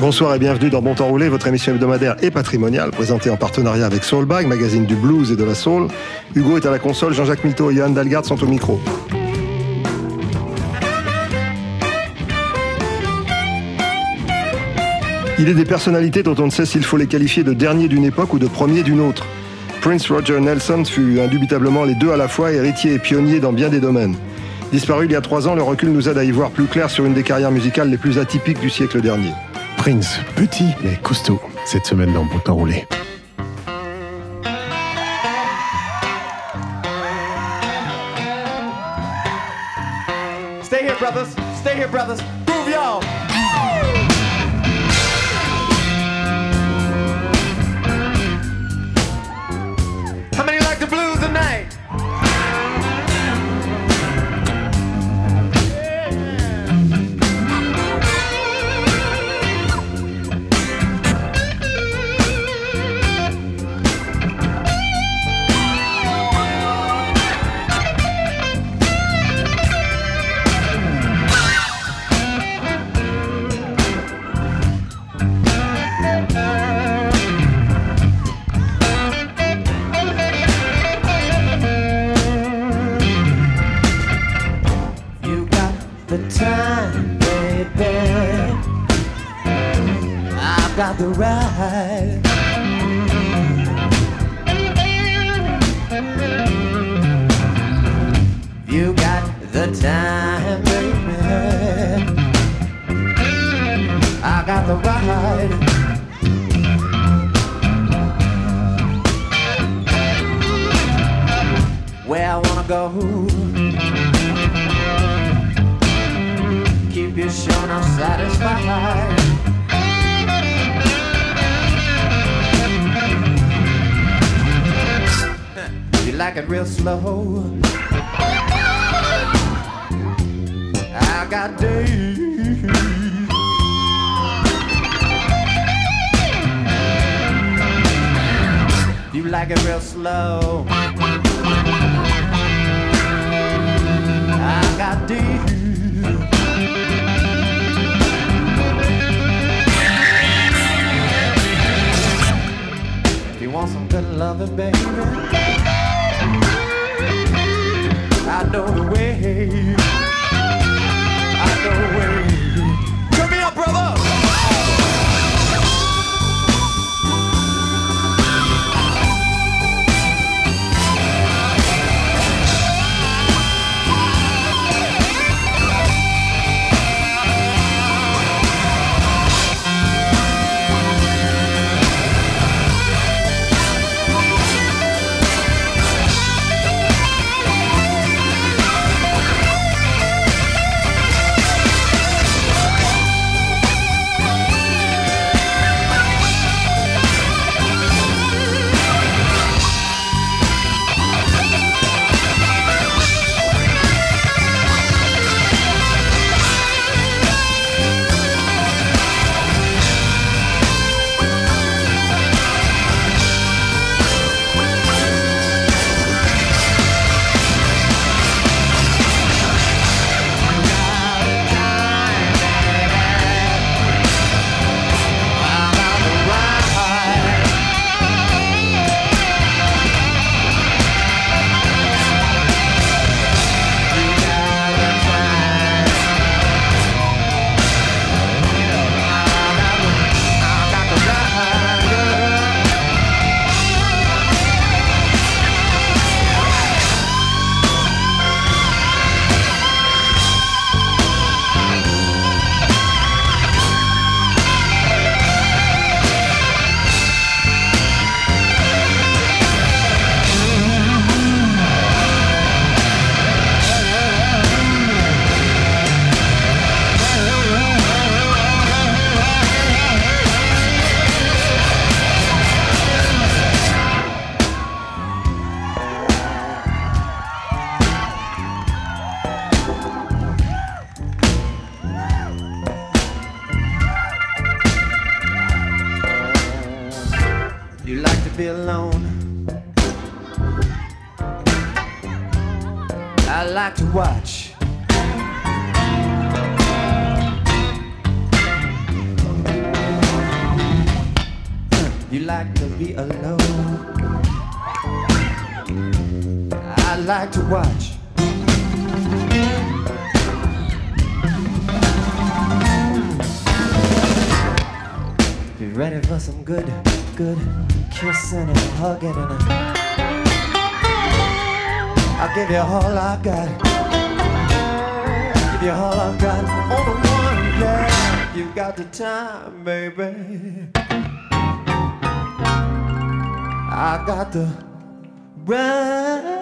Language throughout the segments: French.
Bonsoir et bienvenue dans Bon Temps Roulé, votre émission hebdomadaire et patrimoniale, présentée en partenariat avec Soulbag, magazine du blues et de la soul. Hugo est à la console, Jean-Jacques Milteau et Johan Dalgarde sont au micro. Il est des personnalités dont on ne sait s'il faut les qualifier de derniers d'une époque ou de premiers d'une autre. Prince Roger Nelson fut indubitablement les deux à la fois, héritier et pionnier dans bien des domaines. Disparu il y a trois ans, le recul nous aide à y voir plus clair sur une des carrières musicales les plus atypiques du siècle dernier. Prince, petit mais costaud, cette semaine dans Bon Temps Roulé. Stay here, brothers. Stay here, brothers. Move y'all. The time, baby. I've got the right. You got the time, baby. I got the right. Where I wanna go. Sure not satisfied. You like it real slow. I got days. You like it real slow. I got days. Good loving, baby, I know the way. I know the way. Ready for some good, good kissing and hugging and I'll give you all I got. Give you all I got on the one, yeah. You got the time, baby. I got the right.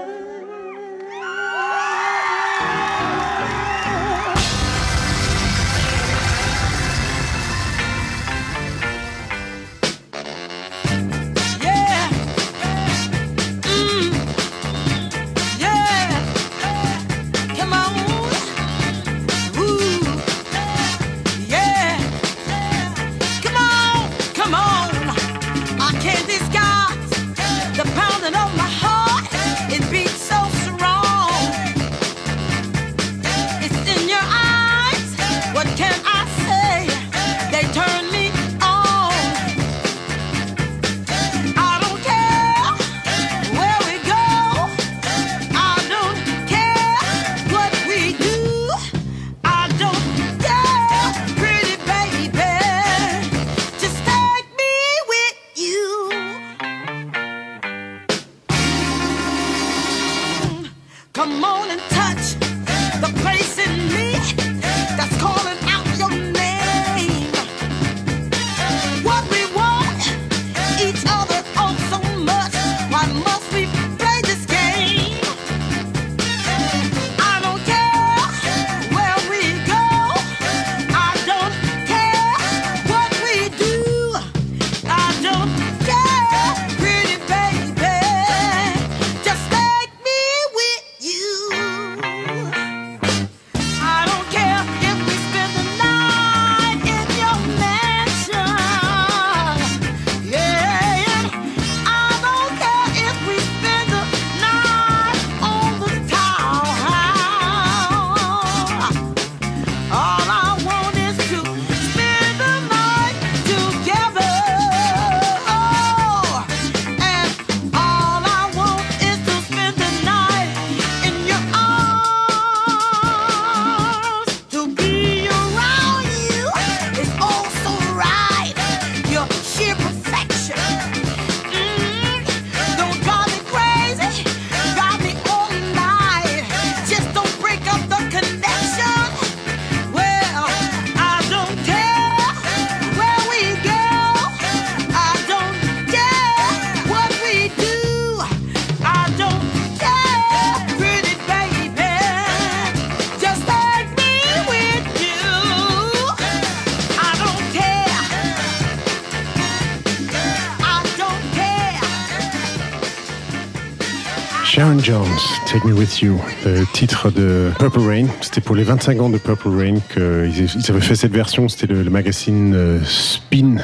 Take Me With You, le titre de Purple Rain. C'était pour les 25 ans de Purple Rain qu'ils ils avaient fait cette version. C'était le, le magazine euh, Spin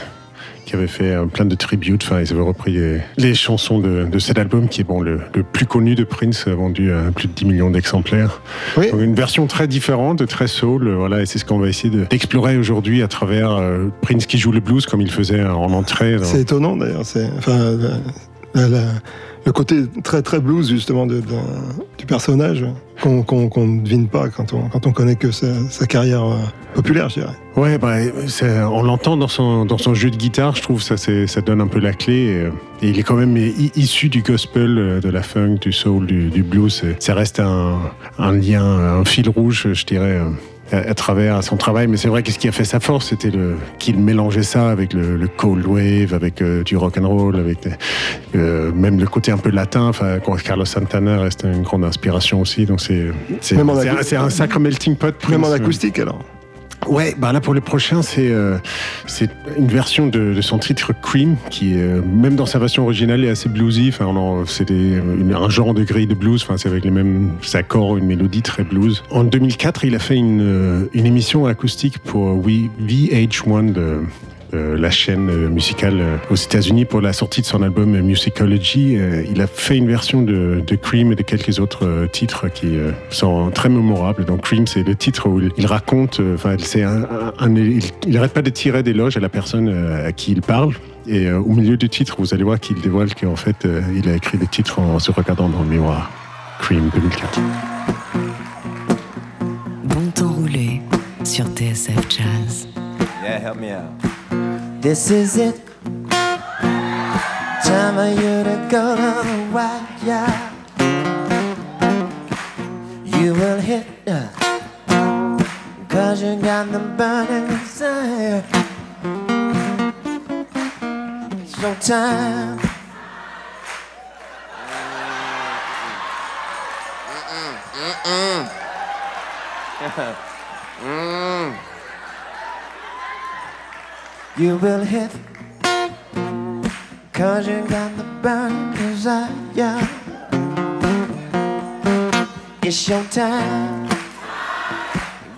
qui avait fait euh, plein de tributes. Enfin, ils avaient repris les, les chansons de, de cet album qui est bon, le, le plus connu de Prince, vendu à plus de 10 millions d'exemplaires. Oui. Donc, une version très différente, très soul. euh, Voilà, et c'est ce qu'on va essayer de- d'explorer aujourd'hui à travers euh, Prince qui joue le blues comme il faisait en entrée. C'est étonnant d'ailleurs. C'est enfin le côté très très blues justement de, personnage qu'on ne devine pas quand on connaît que sa, sa carrière euh, populaire, je dirais. Ouais, bah, on l'entend dans son, jeu de guitare, je trouve, ça, ça donne un peu la clé. Et, euh, et il est quand même issu du gospel, euh, de la funk, du soul, du, blues. Ça reste un, un lien, un fil rouge, je dirais, à, travers son travail. Mais c'est vrai que ce qui a fait sa force, c'était le- qu'il mélangeait ça avec le, le cold wave, avec euh, du rock and roll, avec euh, même le côté un peu latin. Enfin, Carlos Santana reste une grande inspiration aussi. Donc c'est c'est un, acou- c'est un sacré melting pot. Même en Prince. acoustique alors. Ouais, bah là pour le prochain, c'est euh, c'est une version de, de son titre Cream qui, euh, même dans sa version originale, est assez bluesy. Enfin, c'est un genre de grille de blues. C'est avec les mêmes accords, une mélodie très blues. En 2004, il a fait une, euh, une émission acoustique pour V- VH1, le, euh, la chaîne euh, musicale euh, aux États-Unis pour la sortie de son album euh, Musicology. Euh, il a fait une version de, de Cream et de quelques autres euh, titres qui euh, sont très mémorables. Donc Cream, c'est le titre où il raconte, euh, enfin, c'est un, un- un- il, il arrête pas de tirer d'éloges à la personne euh, à qui il parle. Et euh, au milieu du titre, vous allez voir qu'il dévoile qu'en fait, euh, il a écrit des titres en se regardant dans le miroir. Cream 2004. Bon temps roulé sur TSF Jazz. Yeah, help me out. This is it. Time for you to go to the white yard. You will hit the Cause you got the burning desire. It's your time. Mm. You will hit. Cause you got the burning desire. It's your time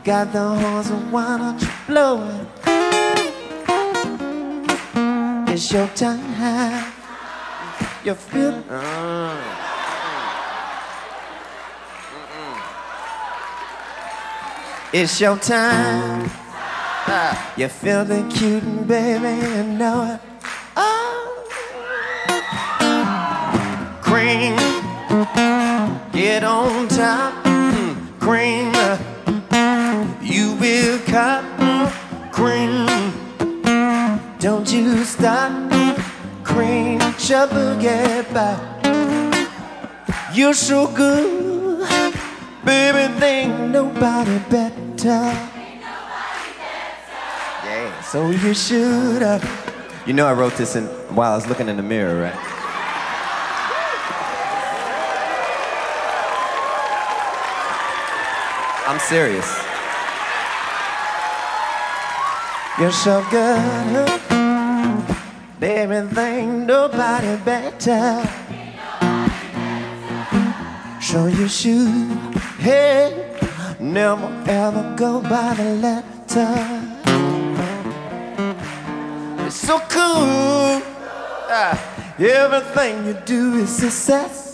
Got the horns and why don't you blow it It's your time You feel It's your time you feel the cute and baby, you know it. Oh, cream, get on top, cream. You will Mm, cream. Don't you stop, cream. Trouble get by. You're so good, baby. Think nobody better. So you should have. You know, I wrote this in while I was looking in the mirror, right? I'm serious. You're so good, baby. Think nobody better. So you should, hey, never ever go by the letter. So cool. Ah, everything you do is success.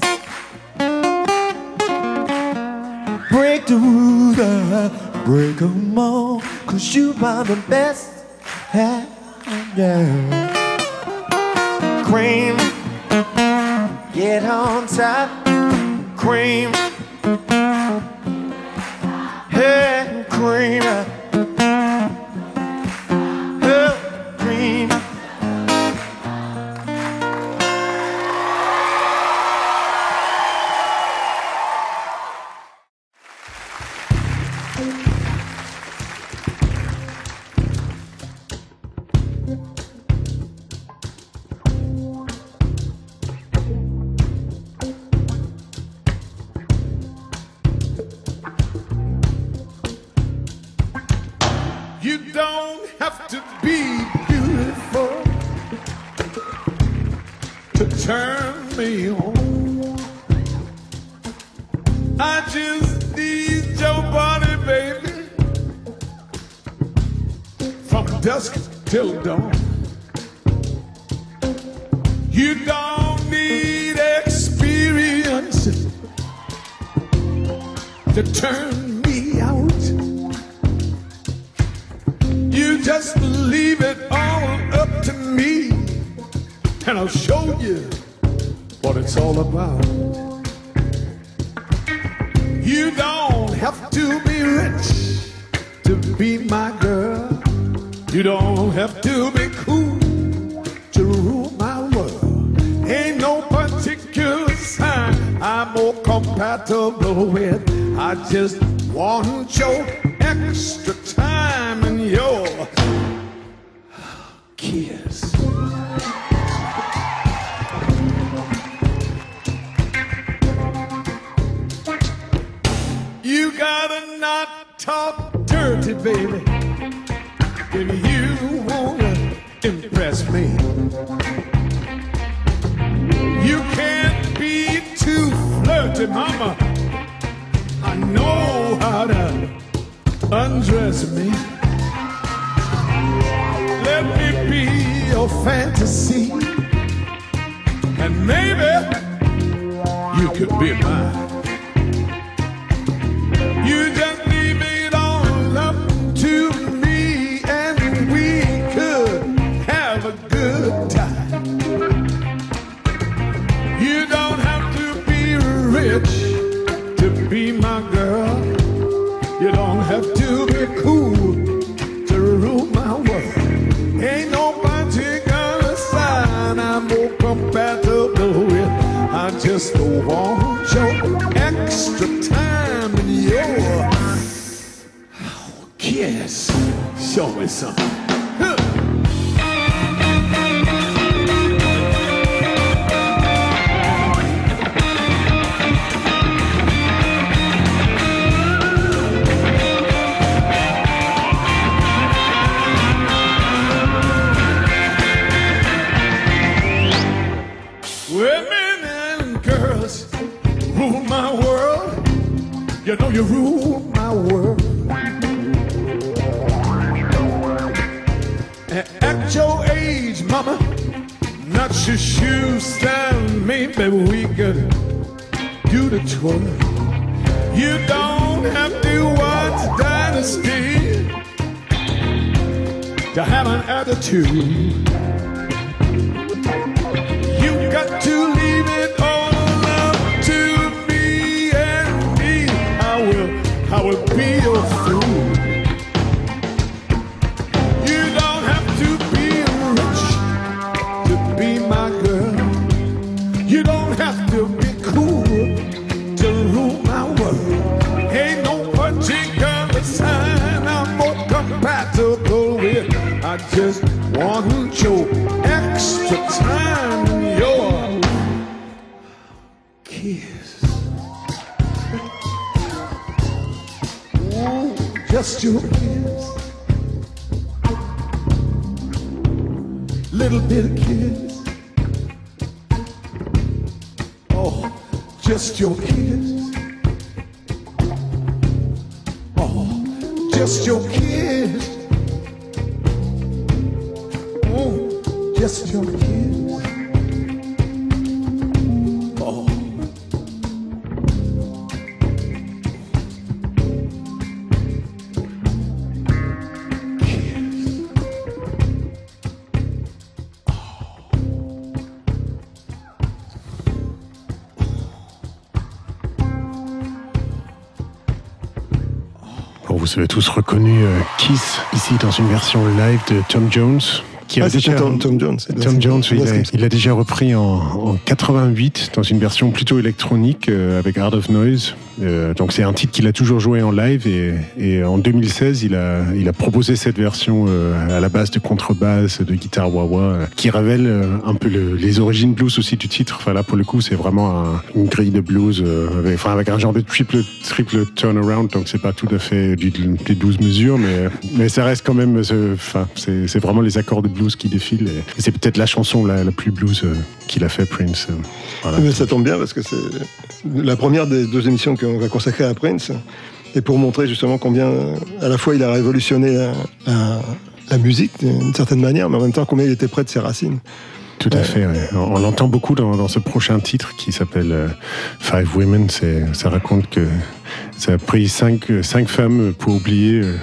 Break the rules, uh, break them all, cause you are the best. Yeah, yeah. Cream, get on top. Cream, hey, cream. Oh, fantasy. And maybe you could be mine. Just want your extra time and your kiss. Show me something. You rule my world. At your age, mama, not your shoes stand, maybe we could do the twirl. You don't have to watch Dynasty to have an attitude. Just want your extra time and your kiss. Ooh, just your tous reconnu euh, Kiss ici dans une version live de Tom Jones. Qui Ah, a déjà, Tom, Tom Jones. Tom Jones, il repris en, en 88 dans une version plutôt électronique euh, avec Art of Noise. Euh, donc c'est un titre qu'il a toujours joué en live et, et en 2016 il a, il a proposé cette version euh, à la base de contrebasse, de guitare wah-wah, euh, qui révèle un peu le- les origines blues aussi du titre. Enfin là pour le coup c'est vraiment un- une grille de blues avec, enfin, avec un genre de triple, triple turnaround donc c'est pas tout à fait des 12 mesures mais, mais ça reste quand même, enfin c'est c'est vraiment les accords de blues qui défilent et, c'est peut-être la chanson la, la plus blues euh, qu'il a fait Prince. euh, voilà. Mais ça tombe bien parce que c'est la première des deux émissions qu'on va consacrer à Prince. Et pour montrer justement combien, euh, à la fois, il a révolutionné la, la- la musique d'une certaine manière, mais en même temps combien il était près de ses racines. Tout à fait. ouais. On, on l'entend beaucoup dans, dans ce prochain titre qui s'appelle euh, Five Women. C'est, ça raconte que ça a pris cinq, cinq femmes pour oublier euh,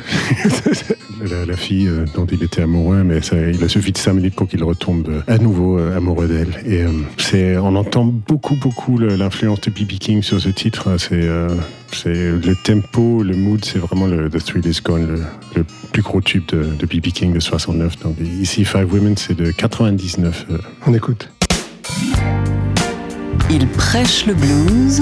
la, fille euh, dont il était amoureux, mais il a suffi de cinq minutes pour qu'il retombe euh, à nouveau amoureux d'elle. Et c'est, on entend beaucoup, beaucoup l'influence de B.B. King sur ce titre. C'est, euh, c'est le tempo, le mood, c'est vraiment le The Thrill Is Gone, le, plus gros tube de, de B.B. King de 69. Donc ici, Five Women, c'est de 99. euh, On écoute. Il prêche le blues.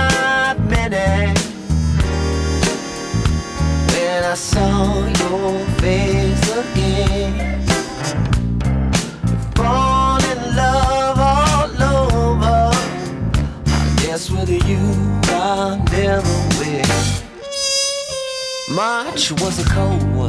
I saw your face again. Fall in love all over. I guess with you I never will. March was a cold one.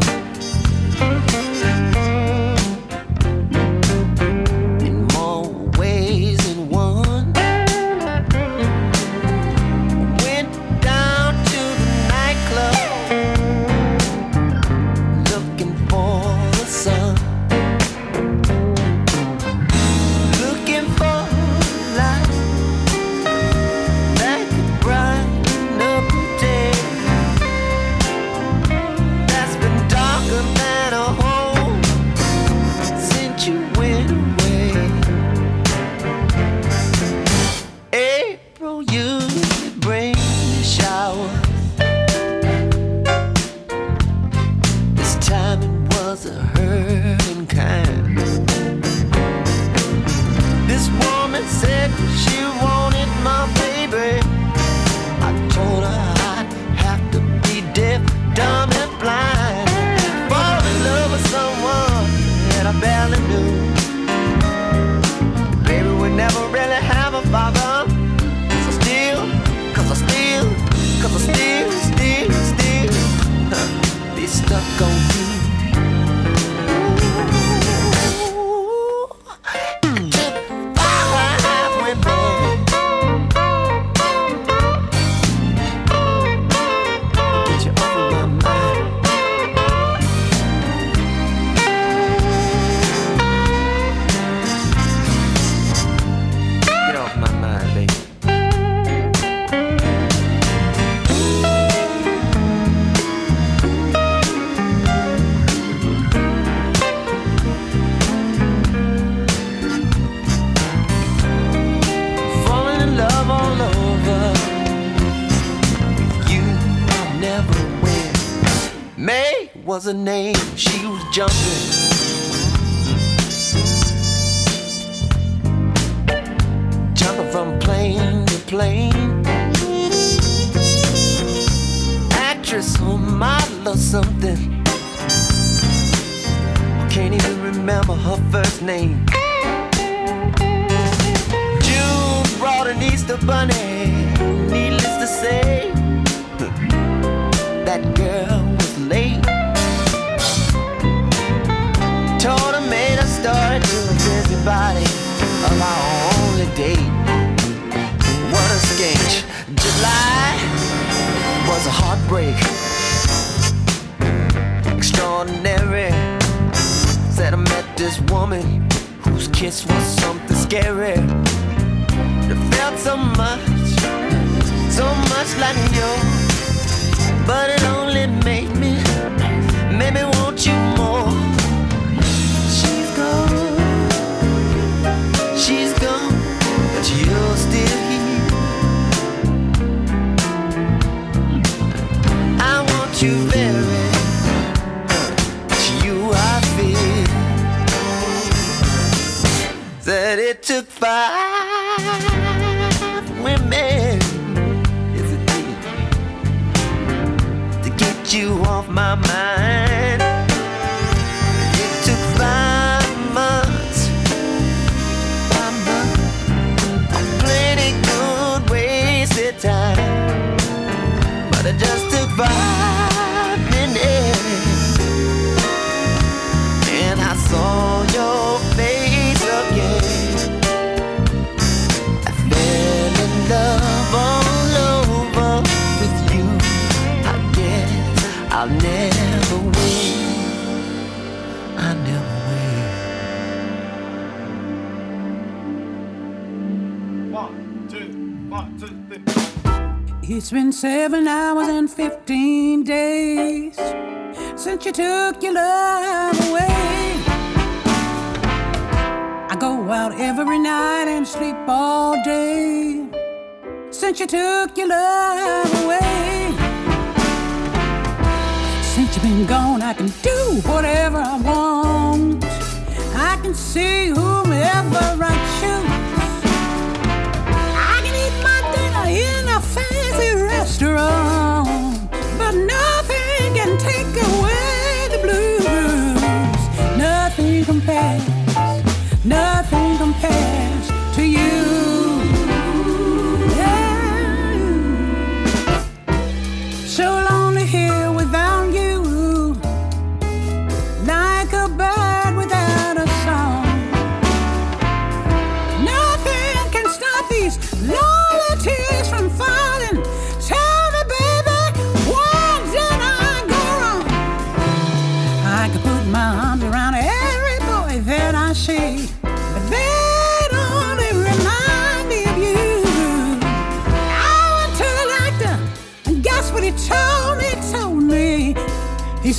Her name. She was jumping. Jumping from plane to plane. Actress or model or something. I can't even remember her first name. June brought an Easter bunny. Needless to say, that girl a busybody of our only date. What a sketch. July was a heartbreak. Extraordinary. Said I met this woman whose kiss was something scary. It felt so much, so much like you. But it only made me, made me want you more. It's been seven hours and fifteen days since you took your love away. I go out every night and sleep all day since you took your love away. Since you've been gone, I can do whatever I want. I can see whomever I but nothing can take away the blues. Nothing compares,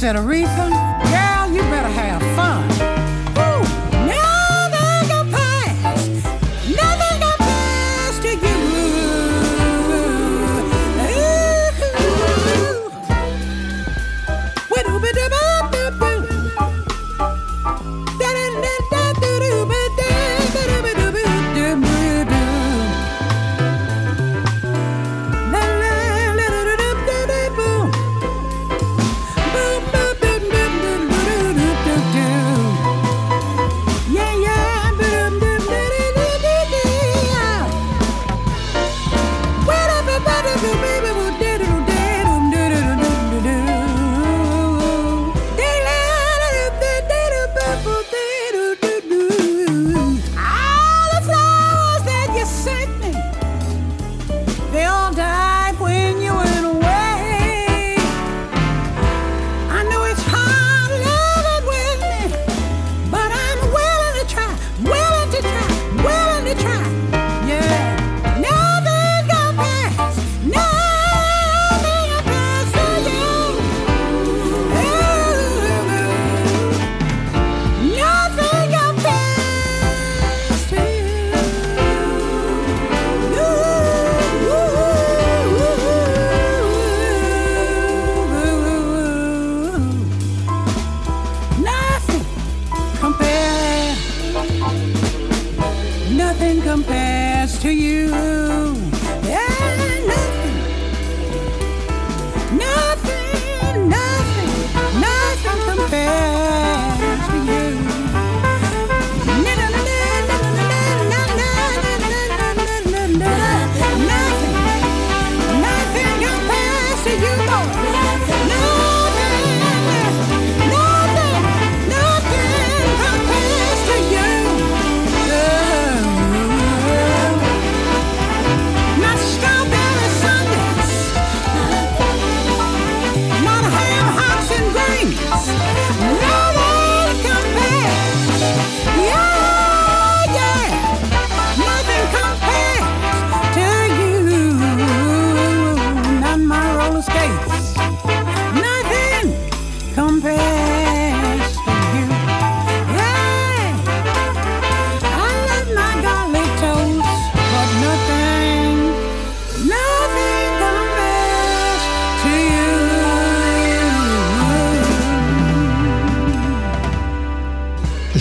Tenerife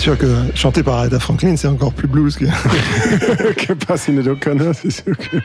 sûr que chanté par Aretha Franklin, c'est encore plus blues que. que pas Sinead O'Connor, c'est sûr que.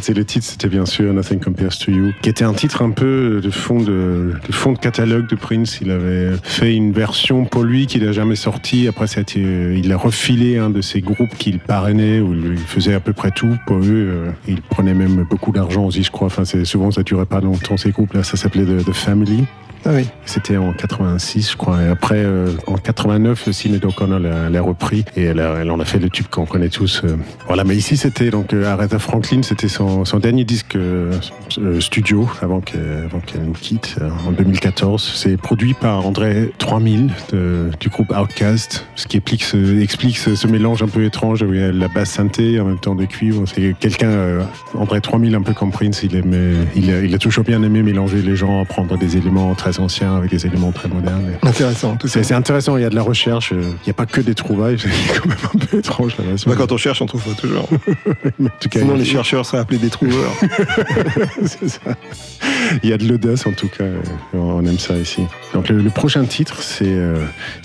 C'est le titre, c'était bien sûr Nothing Compares to You, qui était un titre un peu de fond de, de fond de catalogue de Prince. Il avait fait une version pour lui qu'il n'a jamais sortie. Après, ça a été, il a refilé un de ses groupes qu'il parrainait où il faisait à peu près tout pour eux. Euh, Il prenait même beaucoup d'argent aussi, je crois. Enfin, c'est souvent ça durait pas longtemps ces groupes-là. Ça s'appelait The, The Family. Ah oui. C'était en 86, je crois. Et après, euh, en 89, Sinead O'Connor l'a repris et elle, a- en a fait le tube qu'on connaît tous. euh. Voilà, mais ici, c'était donc euh, Aretha Franklin, c'était son, dernier disque studio avant qu'elle nous quitte en 2014. C'est produit par André 3000 de- du groupe Outcast, ce qui explique ce, mélange un peu étrange la basse synthé en même temps de cuivre. C'est quelqu'un, André 3000, un peu comme Prince, il, aimait, il a toujours bien aimé mélanger les gens, prendre des éléments très anciens avec des éléments très modernes. Intéressant. Tout ça. C'est intéressant, il y a de la recherche, euh, il n'y a pas que des trouvailles, c'est quand même un peu étrange la. Bah, quand on cherche, on trouve pas toujours. En tout cas, Sinon, les chercheurs seraient appelés des trouveurs. c'est ça. Il y a de l'audace en tout cas, euh, on aime ça ici. Donc le, le prochain titre, c'est euh,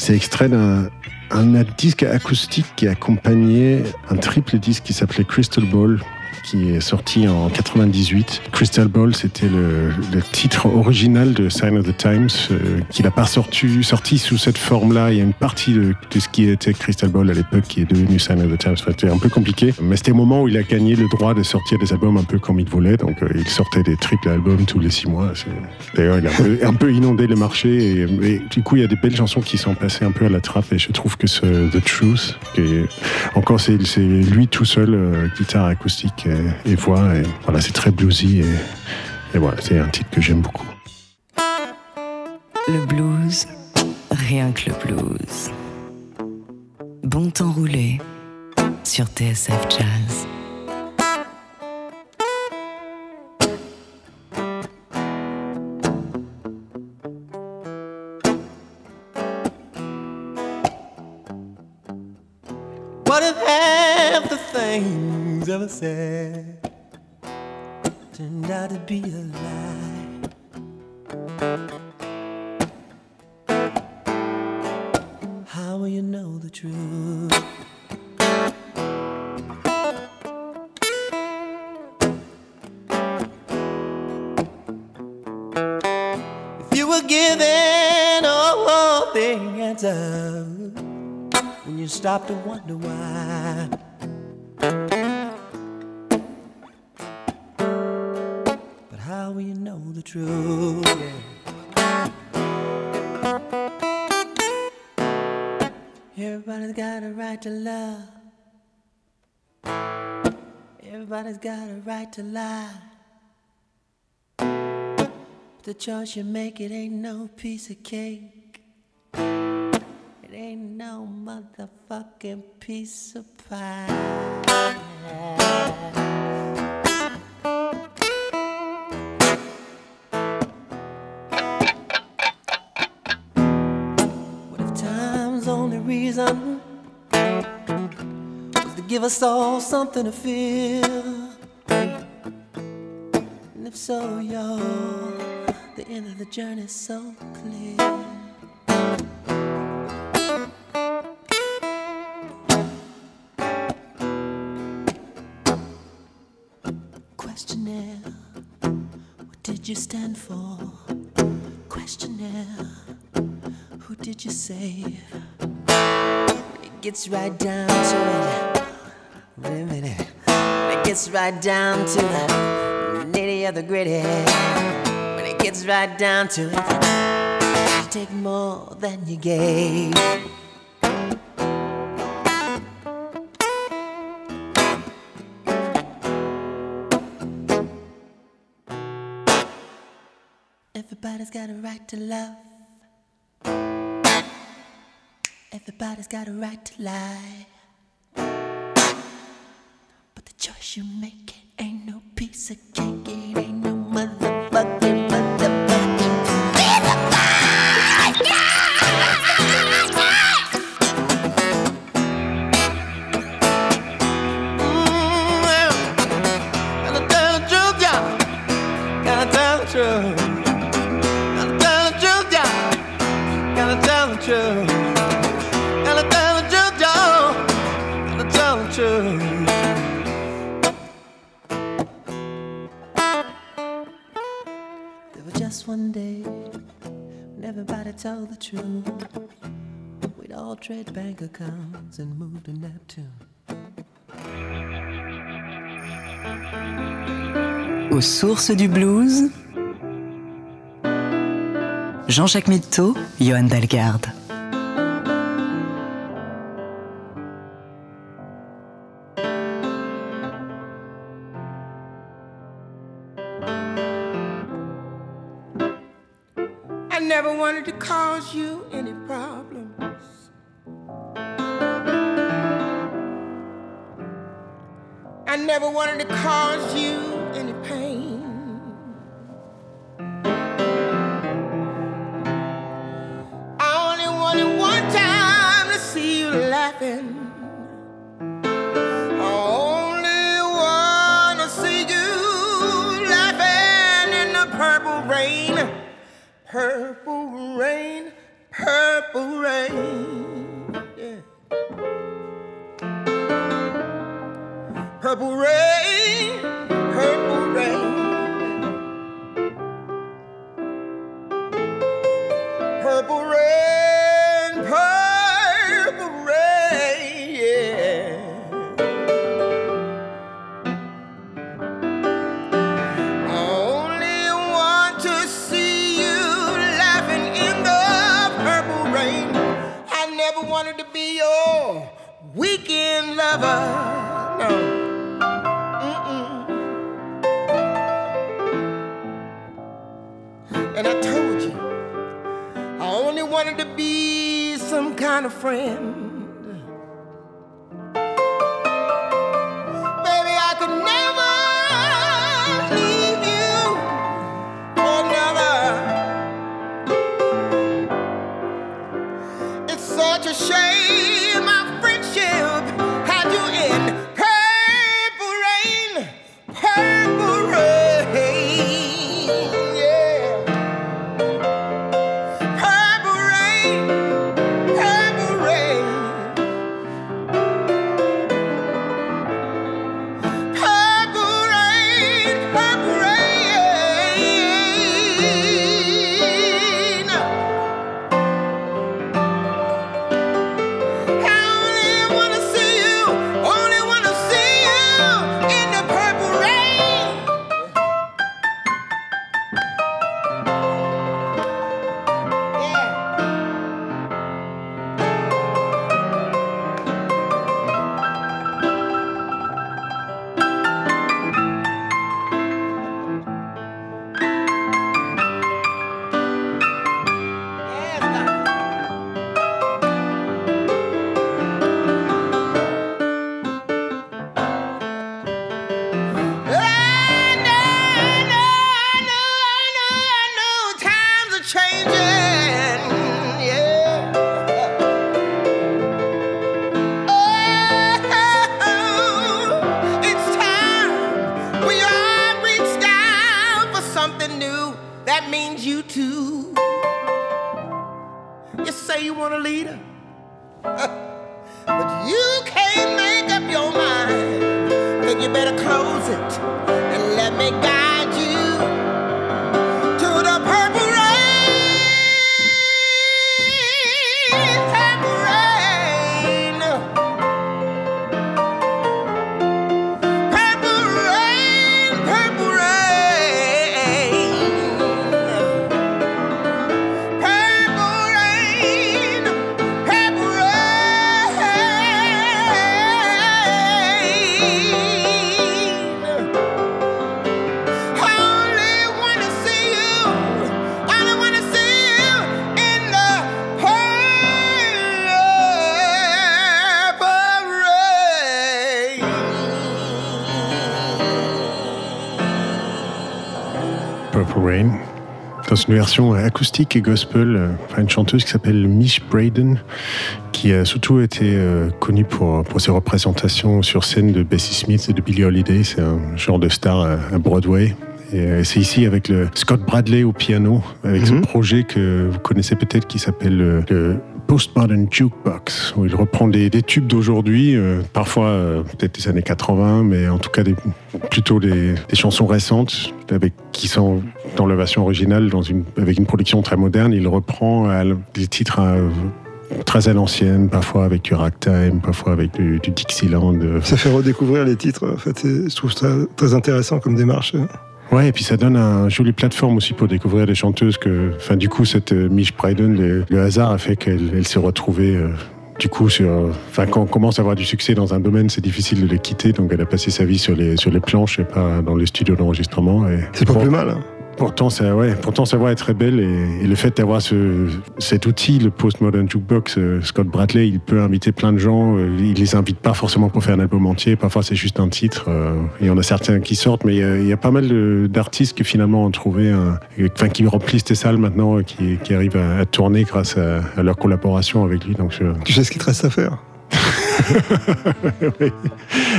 extrait d'un un disque acoustique qui accompagnait un triple disque qui s'appelait Crystal Ball qui est sorti en 98. Crystal Ball, c'était le, titre original de Sign of the Times, euh, qu'il n'a pas sorti, sous cette forme-là. Il y a une partie de, ce qui était Crystal Ball à l'époque qui est devenu Sign of the Times. C'était un peu compliqué, mais c'était le moment où il a gagné le droit de sortir des albums un peu comme il voulait. Donc, euh, il sortait des triples albums tous les six mois. D'ailleurs, il a un peu, inondé le marché. Et, du coup, il y a des belles chansons qui sont passées un peu à la trappe. Et je trouve que ce The Truth, encore, c'est c'est lui tout seul, euh, guitare acoustique. Et, et voix. Et voilà, c'est très bluesy et, et voilà, c'est un titre que j'aime beaucoup. Le blues, rien que le blues. Bon temps roulé sur TSF Jazz. Said turned out to be a lie? How will you know the truth? If you were given all the answers when you stop to wonder why. The? Everybody's got a right to love. Everybody's got a right to lie. But The choice you make, it ain't no piece of cake. It ain't no motherfucking piece of pie. Reason was to give us all something to feel? And if so, y'all, the end of the journey's so clear. Questionnaire, what did you stand for? Questionnaire, who did you save? Gets right down to it. Wait a minute. It gets right down to the nitty of the gritty. When it gets right down to it, you take more than you gave. Everybody's got a right to love. Everybody's got a right to lie. But the choice you make ain't no piece of cake. Aux sources du blues, Jean-Jacques Mitteau, Johan Dalgarde. I never wanted to cause you any problems. I never wanted to cause you any pain. Une version acoustique et gospel, euh, par une chanteuse qui s'appelle Mish Braden, qui a surtout été euh, connue pour, pour ses représentations sur scène de Bessie Smith et de Billie Holiday. C'est un genre de star à, Broadway. Et euh, c'est ici avec le Scott Bradley au piano, avec ce projet que vous connaissez peut-être qui s'appelle euh, le Postmodern Jukebox, où il reprend des, tubes d'aujourd'hui, euh, parfois euh, peut-être des années 80, mais en tout cas plutôt des, chansons récentes avec, qui sont dans la version originale, avec une production très moderne. Il reprend euh, des titres très à l'ancienne, parfois avec du ragtime, parfois avec du, du Dixieland. Ça fait redécouvrir les titres. En fait, je trouve ça très intéressant comme démarche. Ouais, et puis ça donne un joli plateforme aussi pour découvrir des chanteuses que, enfin, du coup, cette euh, Mish Bryden, le, le hasard a fait qu'elle elle s'est retrouvée, euh, du coup, sur, enfin, quand on commence à avoir du succès dans un domaine, c'est difficile de les quitter, donc elle a passé sa vie sur les, sur les planches et pas dans les studios d'enregistrement. et- C'est pas plus mal. hein. Pourtant, ça, ouais, pourtant, sa voix est très belle et, et le fait d'avoir ce, cet outil, le Postmodern Jukebox, euh, Scott Bradley, il peut inviter plein de gens. euh, il les invite pas forcément pour faire un album entier. Parfois, c'est juste un titre. euh, y en a certains qui sortent, mais il y a, pas mal d'artistes qui finalement ont trouvé, enfin, qui remplissent des salles maintenant, euh, qui, qui arrivent à, tourner grâce à, à leur collaboration avec lui. Donc, je- Tu sais ce qu'il te reste à faire? Oui.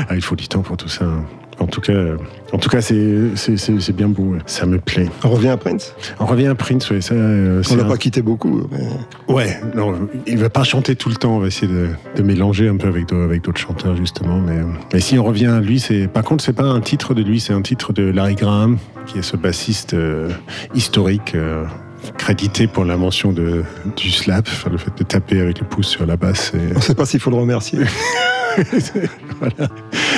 Ah, il faut du temps pour tout ça. hein. En tout cas, en tout cas, c'est c'est- c'est- c'est bien beau. Ça me plaît. On revient à Prince? On revient à Prince, ouais, ça. euh, On l'a un- pas quitté beaucoup. mais- Ouais, non, il va pas chanter tout le temps. On va essayer de, de mélanger un peu avec avec d'autres chanteurs justement. Mais, mais si on revient à lui, c'est par contre c'est pas un titre de lui, c'est un titre de Larry Graham, qui est ce bassiste euh, historique. euh, crédité pour l'invention de, du slap, enfin, le fait de taper avec le pouce sur la basse. et- On ne sait pas s'il faut le remercier. voilà.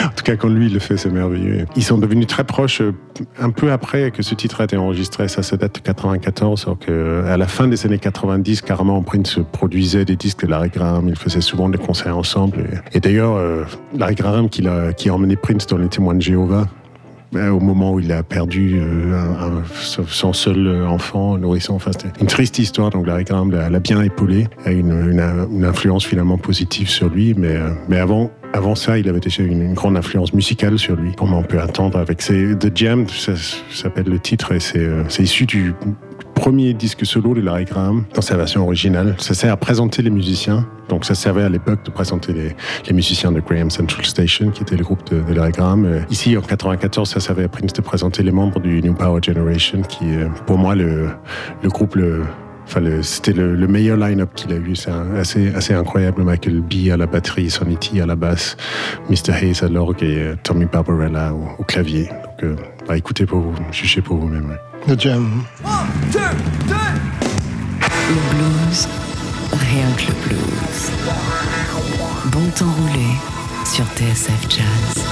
En tout cas, quand lui il le fait, c'est merveilleux. Ils sont devenus très proches euh, un peu après que ce titre a été enregistré. Ça, ça date de 94. Alors que, à la fin des années 90, carrément, Prince produisait des disques de Larry Graham. Ils faisaient souvent des concerts ensemble. Et, et d'ailleurs, euh, Larry Graham qui a, qui a emmené Prince dans Les Témoins de Jéhovah. Euh, au moment où il a perdu euh, son- seul euh, enfant, nourrisson. Enfin, c'était une triste histoire. Donc Larry Graham l'a bien épaulé, a une, une- influence finalement positive sur lui. Mais, avant, ça, il avait déjà une, une grande influence musicale sur lui, comme on peut attendre avec ses The Jam, ça, s'appelle le titre, et c'est issu du premier disque solo de Larry Graham dans sa version originale. Ça sert à présenter les musiciens. Donc ça servait à l'époque de présenter les, musiciens de Graham Central Station, qui était le groupe de, Larry Graham. Euh, Ici, en 94, ça servait à Prince de présenter les membres du New Power Generation, qui est pour moi le, groupe le Enfin, c'était le, le meilleur line-up qu'il a eu. C'est assez, incroyable. Michael B à la batterie, Sonny T à la basse, Mr. Hayes à l'orgue et euh, Tommy Barbarella au, clavier. Donc, euh, bah, écoutez pour vous, jugez pour vous-même. The Jam. Le blues, rien que le blues. Bon temps roulé sur TSF Jazz.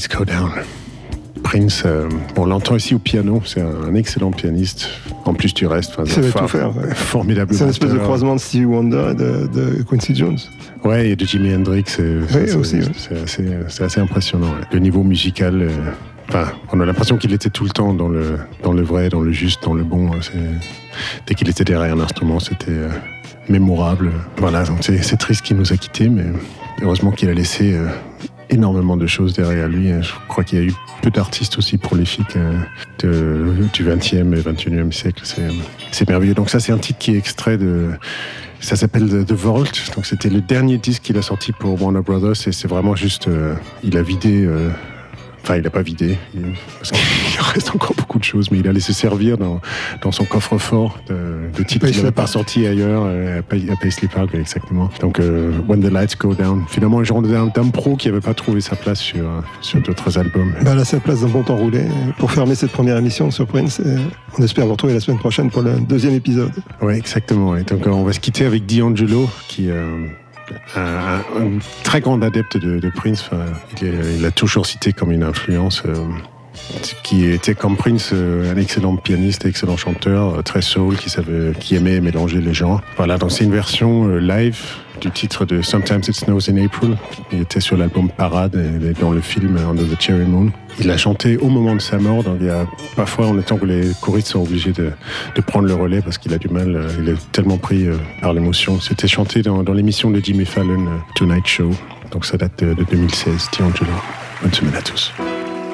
Lights Go Down. Prince, euh, on l'entend ici au piano, c'est un, un excellent pianiste. En plus du reste, enfin, Il savait fa- tout faire, ouais. Formidable. C'est une espèce de croisement de Stevie Wonder et de, de Quincy Jones. Ouais, et de Jimi Hendrix, c'est- aussi, ouais. c'est assez, impressionnant. ouais. Le niveau musical, euh, enfin, on a l'impression qu'il était tout le temps dans le, dans le vrai, dans le juste, dans le bon. hein, Dès qu'il était derrière un instrument, c'était euh, mémorable. Voilà, c'est c'est triste qu'il nous a quittés, mais heureusement qu'il a laissé euh, énormément de choses derrière lui. Je crois qu'il y a eu peu d'artistes aussi prolifiques de- du 20e et 21e siècle. C'est merveilleux. Donc ça, c'est un titre qui est extrait de... Ça s'appelle The The Vault. Donc c'était le dernier disque qu'il a sorti pour Warner Brothers et c'est vraiment juste... euh, il a vidé... euh, Enfin, il n'a pas vidé, parce qu'il reste encore beaucoup de choses, mais il a laissé servir dans, dans son coffre-fort de, de titres qu'il n'avait pas sorti ailleurs, euh, à à Paisley Park, exactement. Donc, euh, When the Lights Go Down. Finalement, un genre d'un pro qui n'avait pas trouvé sa place sur, euh, sur d'autres albums. Bah, là, la place d'un bon temps roulé pour fermer cette première émission sur Prince. On espère vous retrouver la semaine prochaine pour le deuxième épisode. Oui, exactement. Et donc, euh, on va se quitter avec D'Angelo, qui euh, un, un- très grand adepte de, Prince. Il, est- il a toujours cité comme une influence. Qui était comme Prince euh, un excellent pianiste, excellent chanteur, euh, très soul, qui aimait mélanger les genres. Voilà, donc c'est une version euh, live du titre de Sometimes It Snows in April. Il était sur l'album Parade et dans le film Under the Cherry Moon. Il l'a chanté au moment de sa mort, donc il y a parfois en étant que les choristes sont obligés de, prendre le relais parce qu'il a du mal, il est tellement pris par l'émotion. C'était chanté dans, l'émission de Jimmy Fallon, Tonight Show. Donc ça date de, de 2016, D'Angelo. Bonne semaine à tous.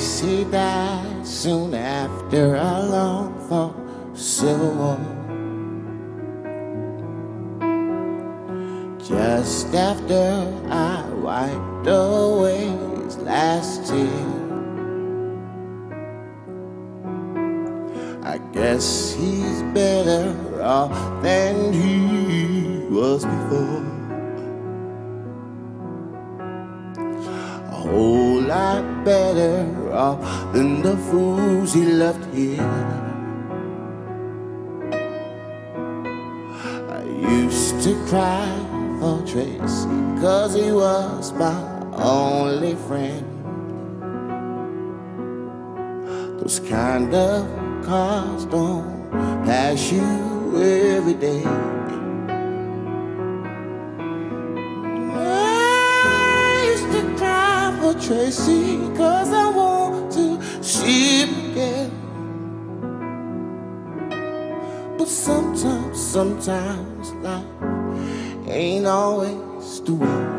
Tracy died soon after a long civil war. Just after I wiped away his last tear. I guess he's better off than he was before. Better than the fools he left here. I used to cry for Tracy, cause he was my only friend. Those kind of cars don't pass you every day. I used to cry for Tracy cause I But sometimes, sometimes life ain't always the way.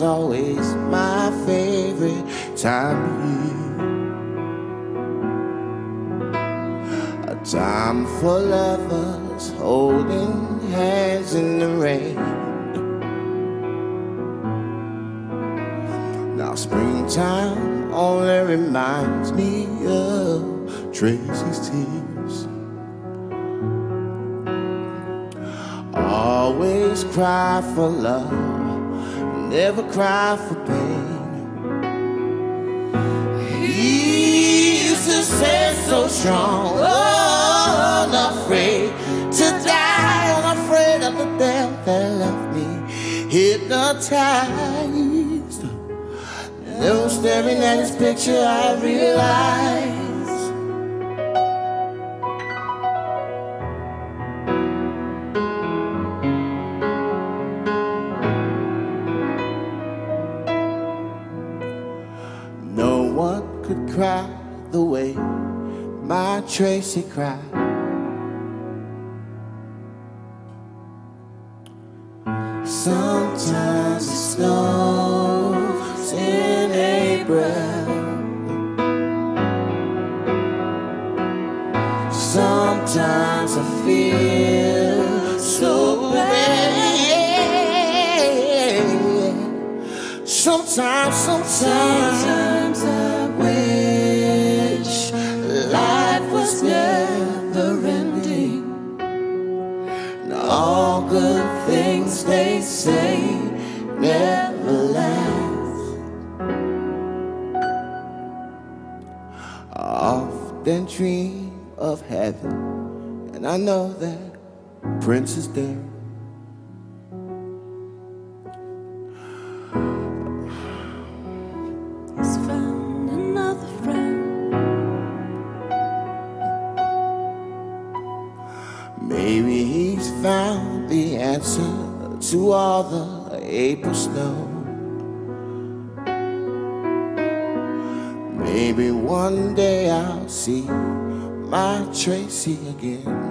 Always my favorite time of year. A time for lovers holding hands in the rain. Now springtime only reminds me of Tracy's tears. Always cry for love, never cry for pain. He used to say so strong, oh, unafraid to die, unafraid of the death that left me hypnotized. Never staring at his picture, I realize. Tracy cried. Often dream of heaven, and I know that Prince is there. He's found another friend. Maybe he's found the answer to all the April snow. See my Tracy again.